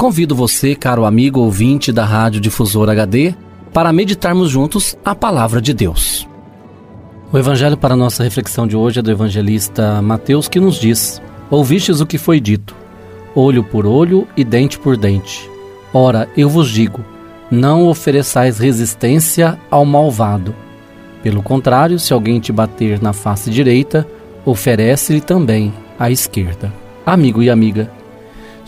Convido você, caro amigo ouvinte da Rádio Difusora HD, para meditarmos juntos a palavra de Deus. O evangelho para nossa reflexão de hoje é do evangelista Mateus que nos diz: Ouvistes o que foi dito, olho por olho e dente por dente. Ora, eu vos digo, não ofereçais resistência ao malvado. Pelo contrário, se alguém te bater na face direita, oferece-lhe também a esquerda. Amigo e amiga,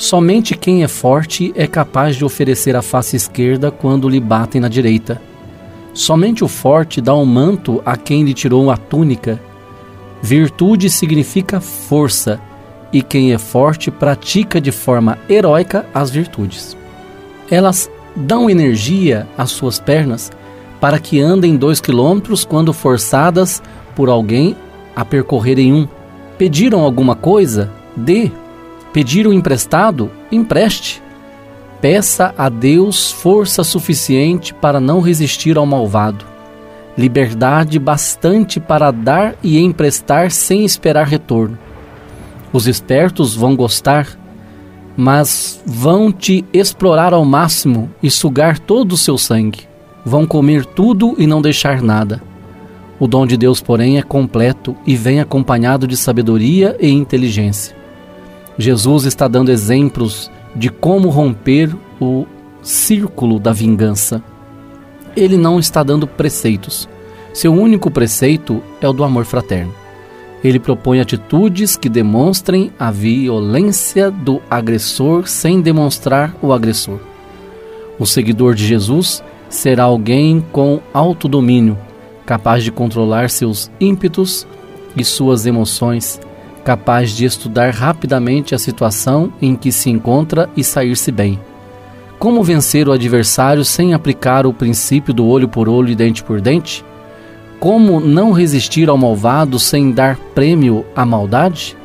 Somente quem é forte é capaz de oferecer a face esquerda quando lhe batem na direita. Somente o forte dá um manto a quem lhe tirou a túnica. Virtude significa força, e quem é forte pratica de forma heróica as virtudes. Elas dão energia às suas pernas para que andem dois quilômetros quando forçadas por alguém a percorrerem um. Pediram alguma coisa? Dê Pediram emprestado? Empreste. Peça a Deus força suficiente para não resistir ao malvado, liberdade bastante para dar e emprestar sem esperar retorno. Os espertos vão gostar, mas vão te explorar ao máximo e sugar todo o seu sangue. Vão comer tudo e não deixar nada. O dom de Deus, porém, é completo e vem acompanhado de sabedoria e inteligência. Jesus está dando exemplos de como romper o círculo da vingança. Ele não está dando preceitos. Seu único preceito é o do amor fraterno. Ele propõe atitudes que demonstrem a violência do agressor sem demonstrar o agressor. O seguidor de Jesus será alguém com autodomínio, capaz de controlar seus ímpetos e suas emoções capaz de estudar rapidamente a situação em que se encontra e sair-se bem. Como vencer o adversário sem aplicar o princípio do olho por olho e dente por dente? Como não resistir ao malvado sem dar prêmio à maldade?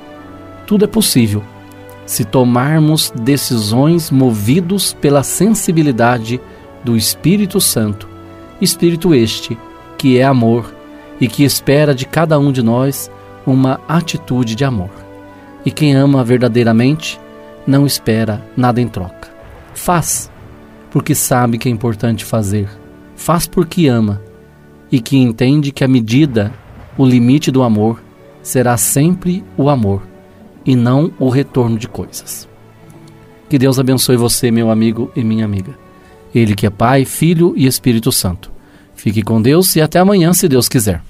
Tudo é possível se tomarmos decisões movidos pela sensibilidade do Espírito Santo, Espírito este que é amor e que espera de cada um de nós uma atitude de amor. E quem ama verdadeiramente não espera nada em troca. Faz porque sabe que é importante fazer. Faz porque ama e que entende que a medida, o limite do amor será sempre o amor e não o retorno de coisas. Que Deus abençoe você, meu amigo e minha amiga. Ele que é Pai, Filho e Espírito Santo. Fique com Deus e até amanhã, se Deus quiser.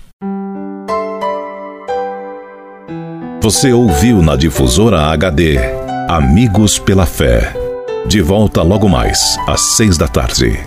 Você ouviu na Difusora HD Amigos pela Fé. De volta logo mais, às seis da tarde.